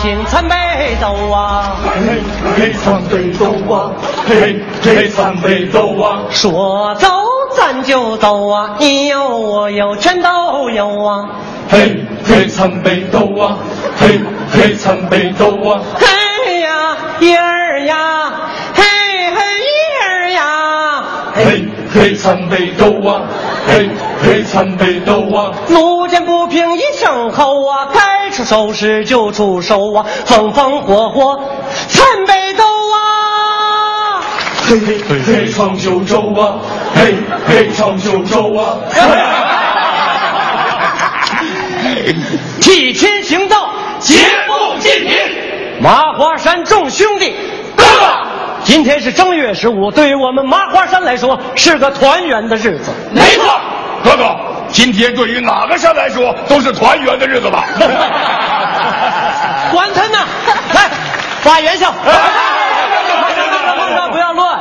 青参北斗啊，嘿嘿参北斗啊，嘿嘿参北斗啊，说走咱就走啊，你有我有全都有啊，嘿嘿参北斗啊，嘿嘿参北斗啊，嘿呀叶儿呀，嘿嘿叶儿呀，嘿嘿参北斗啊，嘿嘿参北斗啊，路见不平一声吼啊，该出手时就出手啊，风风火火参北斗啊。嘿嘿嘿闯九州啊，嘿嘿闯九州啊，替天行道，劫富济贫，麻花山众兄弟，今天是正月十五，对于我们麻花山来说是个团圆的日子。没错，哥哥，今天对于哪个山来说都是团圆的日子吧？管他呢，来发元宵，不要乱。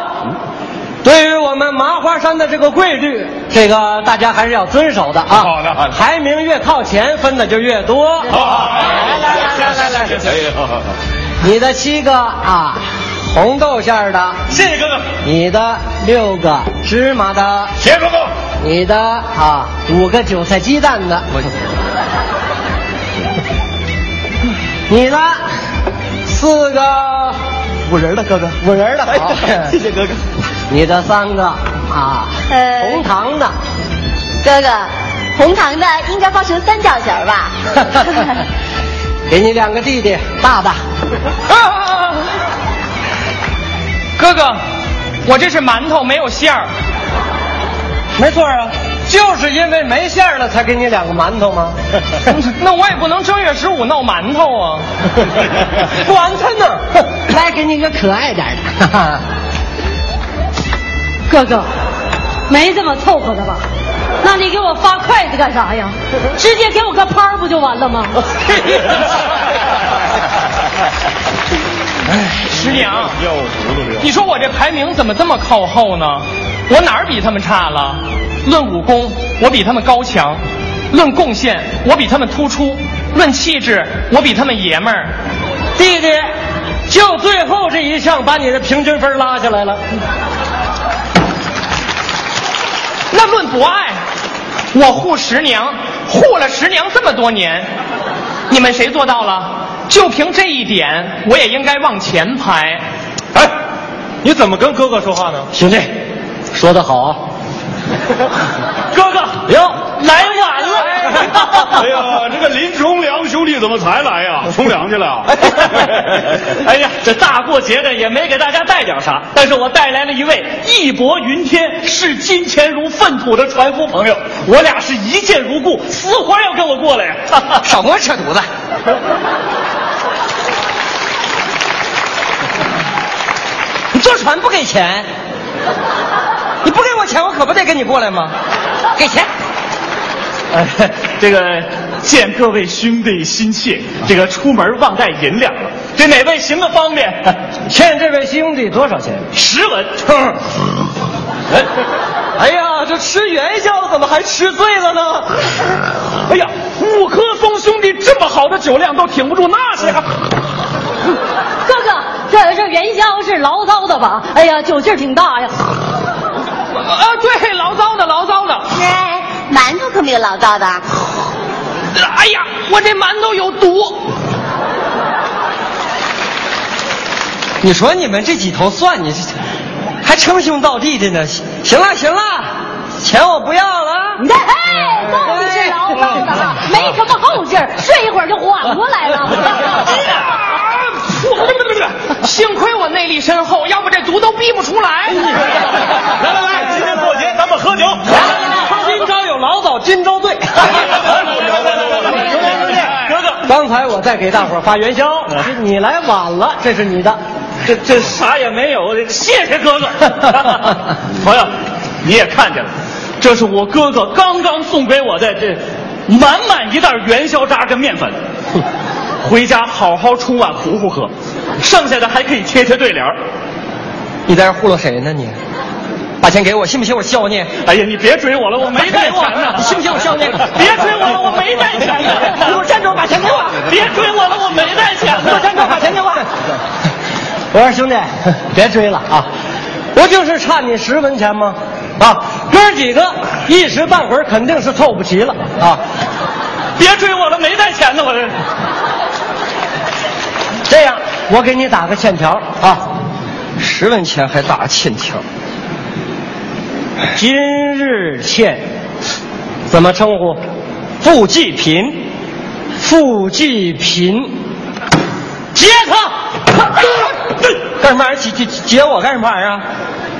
对于我们麻花山的这个规律，这个大家还是要遵守的啊。好的好的排名越靠前，分的就越多。好来来来来来来你的七个啊，红豆馅儿的；谢谢哥哥，你的六个芝麻的；谢谢哥哥，你的啊五个韭菜鸡蛋的；你的四个五仁的哥哥，五仁的。好 谢谢哥哥。你的三个啊呃红糖的。哥哥，红糖的应该包成三角形儿吧？给你两个弟弟，大的。哥哥，我这是馒头，没有馅儿。没错啊，就是因为没馅儿了，才给你两个馒头吗？那我也不能正月十五闹馒头啊。管他呢，来给你个可爱点的。哥哥，没这么凑合的吧？那你给我发筷子干啥呀？直接给我个拍儿不就完了吗？师娘，你说我这排名怎么这么靠后呢？我哪儿比他们差了？论武功，我比他们高强；论贡献，我比他们突出；论气质，我比他们爷们儿。弟弟，就最后这一项把你的平均分拉下来了。那论博爱，我护十娘，护了十娘这么多年，你们谁做到了？就凭这一点，我也应该往前排。哎，你怎么跟哥哥说话呢？兄弟，说得好啊！哥哥，哟，来晚了。哎呀，这个林冲良兄弟怎么才来呀？冲凉去了？哎呀，这大过节的也没给大家带点啥，但是我带来了一位义薄云天、视金钱如粪土的船夫朋友，我俩是一见如故，死活要跟我过来呀！少跟我扯犊子！坐船不给钱？你不给我钱，我可不得跟你过来吗？给钱！哎，这个见各位兄弟心切，这个出门忘带银两了，这哪位行个方便？欠这位兄弟多少钱？十文。哎，哎呀，这吃元宵怎么还吃醉了呢？哎呀，五棵松兄弟这么好的酒量都挺不住那些。哥哥，这这元宵是醪糟的吧？哎呀，酒劲儿挺大呀。啊，对，醪糟的，醪糟的。哎，馒头可没有醪糟的。哎呀，我这馒头有毒。你说你们这几头蒜，你还称兄道弟的呢？行了行了，钱我不要了。哎，到底是醪糟的哈，没什么后劲儿，睡一会儿就缓过来了。幸亏我内力深厚，要不这毒都逼不出来。来来来，今天过节咱们喝酒。今朝有老早，今朝醉。哥哥，刚才我在给大伙儿发元宵，你你来晚了，这是你的。这这啥也没有，这谢谢哥哥。朋友，你也看见了，这是我哥哥刚刚送给我的这满满一袋元宵渣跟面粉，回家好好冲碗糊糊喝，剩下的还可以贴贴对联儿。你在这糊弄谁呢你？把钱给我，信不信我削你？哎呀，你别追我了，我没带钱呢。你信不信我削你？别追我了，我没带钱呢。你给我站住，把钱给我！别追我了，我没带钱呢。给我站住，把钱给我！我说兄弟，别追了啊！不就是差你十文钱吗？啊，哥几个一时半会儿肯定是凑不齐了啊！别追我了，没带钱呢，我这。我给你打个欠条啊，十文钱还打欠条。今日欠，怎么称呼？付济贫，付济贫，劫他！干什么玩意儿？接接接我干什么玩意儿啊？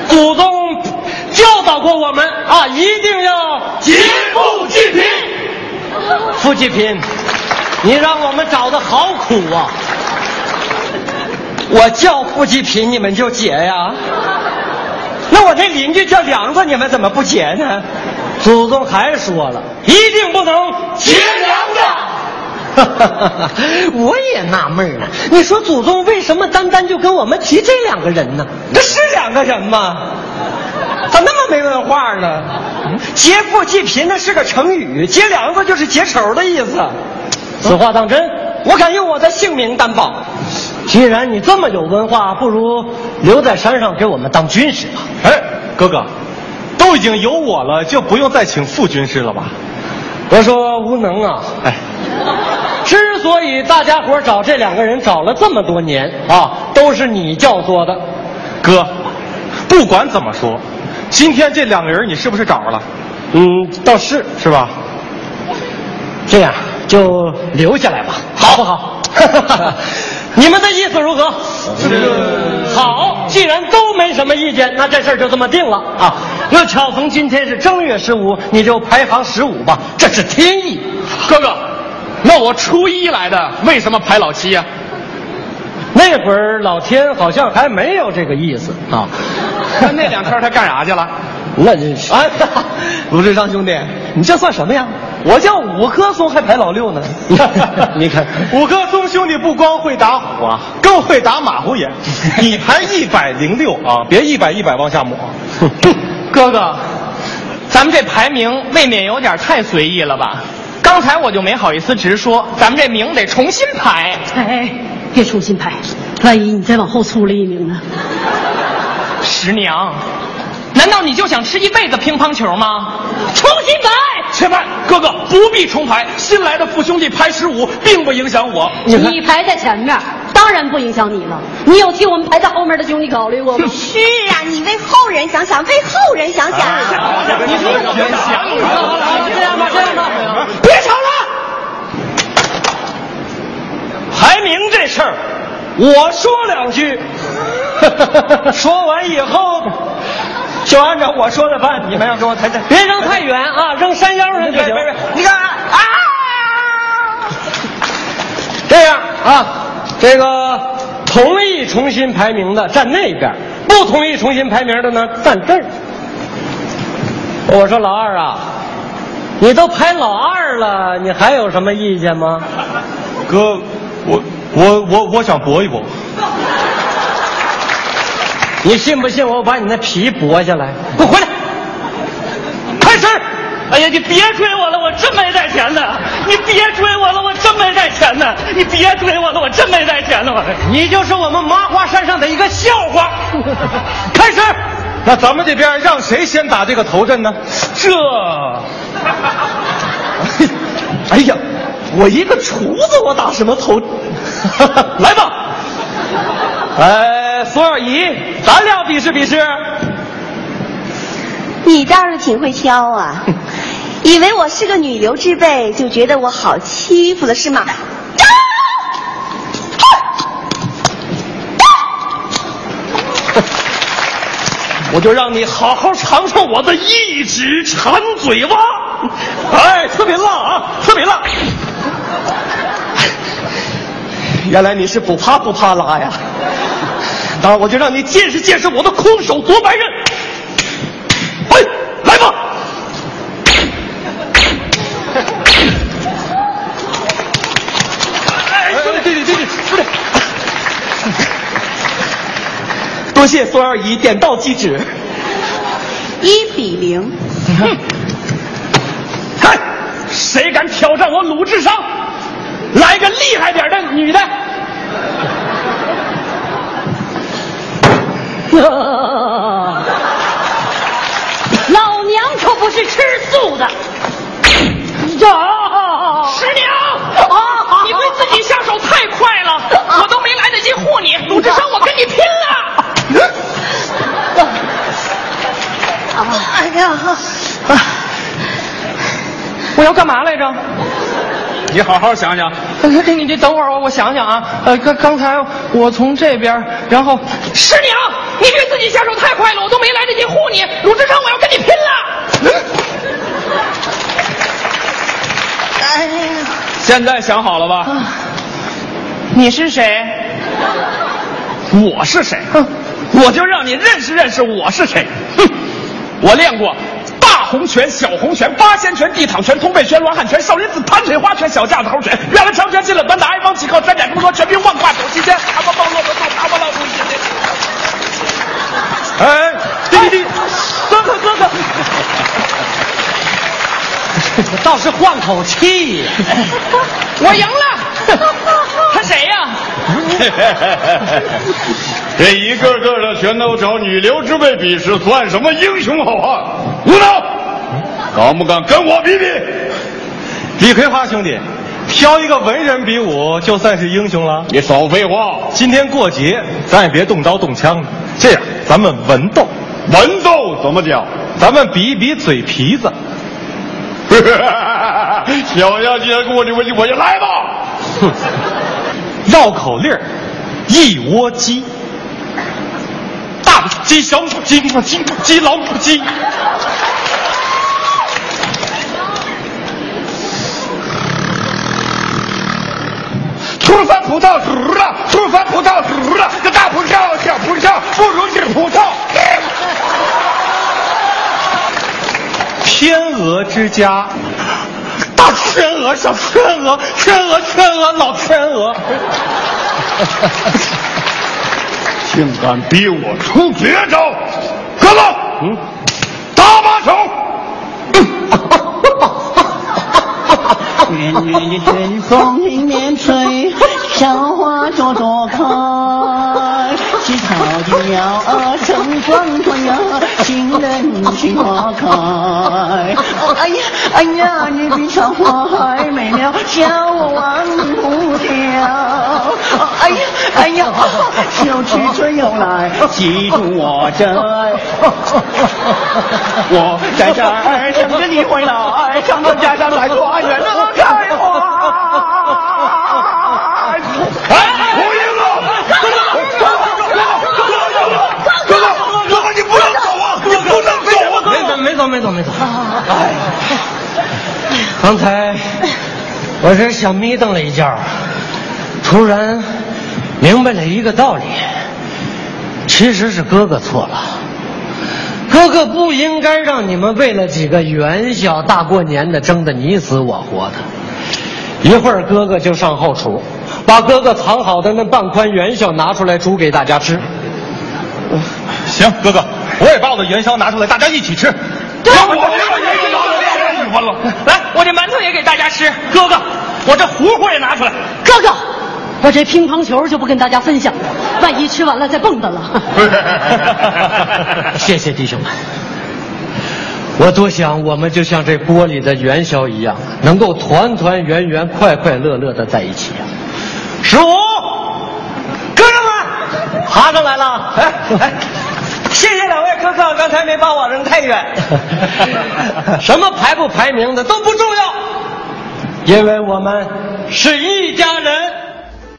祖宗教导过我们啊，一定要劫富济贫。富济贫，你让我们找的好苦啊！我叫付济贫，你们就结呀？那我那邻居叫梁子，你们怎么不结呢？祖宗还说了，一定不能劫梁子。我也纳闷了，你说祖宗为什么单单就跟我们提这两个人呢？这是两个人吗？咋那么没文化呢？劫富济贫那是个成语，结梁子就是结仇的意思。此话当真，我敢用我的性命担保。既然你这么有文化，不如留在山上给我们当军师吧。哎，哥哥，都已经有我了，就不用再请副军师了吧？我说无能啊，哎，之所以大家伙找这两个人找了这么多年啊，都是你教唆的。哥，不管怎么说，今天这两个人你是不是找着了？嗯，倒是是吧？这样就留下来吧，好不好？你们的意思如何？好，既然都没什么意见，那这事儿就这么定了啊。那巧逢今天是正月十五，你就排行十五吧，这是天意。哥哥，那我初一来的，为什么排老七呀、那会儿老天好像还没有这个意思啊。那那两天他干啥去了？那真是哎，卢志昌兄弟，你这算什么呀？我叫五棵松，还排老六呢。你看五棵松兄弟不光会打虎啊，更会打马虎眼。你排一百零六啊，别一百一百往下抹。哥哥，咱们这排名未免有点太随意了吧？刚才我就没好意思直说，咱们这名得重新排。哎，别重新排，万一你再往后出了一名呢？十娘，难道你就想吃一辈子乒乓球吗？重新排。且慢，哥哥不必重排，新来的父兄弟排十五，并不影响我。你排在前面，当然不影响你了。你有替我们排在后面的兄弟考虑过吗？是啊，你为后人想想，为后人想想。你说我们想这样吧，这样吧，别吵了。排名这事儿，我说两句，说完以后就按照我说的办。你们要给我抬抬，别扔太远啊，扔山腰上就行。你看啊，这样啊，这个同意重新排名的站那边，不同意重新排名的呢站这儿。我说老二啊，你都排老二了，你还有什么意见吗？哥，我我我我想搏一搏。你信不信我把你那皮剥下来？给我回来！开始！哎呀，你别追我了，我真没带钱呢！你别追我了，我真没带钱呢！你别追我了，我真没带钱呢！我你就是我们麻花山上的一个笑话。开始！那咱们这边让谁先打这个头阵呢？这，哎呀，我一个厨子，我打什么头？来吧！哎，索尔姨，咱俩比试比试。你倒是挺会挑啊，以为我是个女流之辈，就觉得我好欺负了是吗？我就让你好好尝尝我的一指馋嘴蛙。哎，特别辣啊，特别辣。原来你是不怕不怕辣呀？那我就让你见识见识我的空手夺白刃。哎，来吧！哎，对对对对对对。多谢孙二姨点到即止。一比零。看，谁敢挑战我鲁智商？来个厉害点的女的。老娘可不是吃素的。呀，师娘，你对自己下手太快了，我都没来得及护你。鲁智深，我跟你拼了！哎呀，我要干嘛来着？你好好想想。你你你等会儿，我我想想啊。呃，刚刚才我从这边，然后师娘，你对自己下手太快了，我都没来得及护你。鲁智深，我要跟你拼了！哎呀，现在想好了吧？你是谁？我是谁？哼我就让你认识认识我是谁。哼，我练过大红拳、小红拳、八仙拳、地躺拳、通背拳、罗汉拳、少林寺盘腿花拳、小架子猴拳、原来长拳、进了短打、挨帮起靠、山寨中说、全兵万挂走七仙、阿巴棒落的走、阿巴浪出哎，滴滴滴，哥哥哥哥，倒是换口气。呀、我赢了！他谁呀、这一个个的全都找女流之辈比试，算什么英雄好汉？吴脑，敢不敢跟我比比？李葵花兄弟，挑一个文人比武，就算是英雄了。你少废话，今天过节，咱也别动刀动枪的。这样，咱们文斗，文斗怎么讲？咱们比一比嘴皮子。小丫既然跟我这我就我就来吧。哼，绕口令儿一窝鸡，大母鸡、小母鸡、母鸡、母鸡、老母鸡。出番葡萄熟了，出番葡萄熟了，这大葡萄小葡萄不如吃葡萄。天鹅之家，大天鹅、小天鹅、天鹅、天鹅、老天鹅。竟敢逼我出绝招，哥哥，嗯，打把手。远远的春风迎面吹，小花朵朵开，青草的鸟儿成双对呀，情人心花开。哎呀哎呀，你比小花还美妙，叫我忘不掉。哎呀哎呀，秋去春又来，记住我这，我在这儿等着你回来，上到家乡来花园乐开花。哎，我赢了！哥哥，哥哥，哥哥，哥哥，你不能走啊！你不能走啊！没走，没走，没走，没走。哎，刚才我是小眯瞪了一觉，突然明白了一个道理，其实是哥哥错了。哥哥不应该让你们为了几个元宵大过年的争得你死我活的。一会儿哥哥就上后厨，把哥哥藏好的那半筐元宵拿出来煮给大家吃。行，哥哥，我也把我的元宵拿出来，大家一起吃。我这个也了。来，我这馒头也给大家吃。哥哥，我这糊糊也拿出来。哥哥，我这乒乓球就不跟大家分享了，万一吃完了再蹦跶了。谢谢弟兄们。我多想我们就像这锅里的元宵一样，能够团团圆圆、快快乐乐的在一起啊！十五，哥哥们，爬上来了！哎哎，谢谢两位哥哥，刚才没把我扔太远。什么排不排名的都不重要，因为我们是一家人。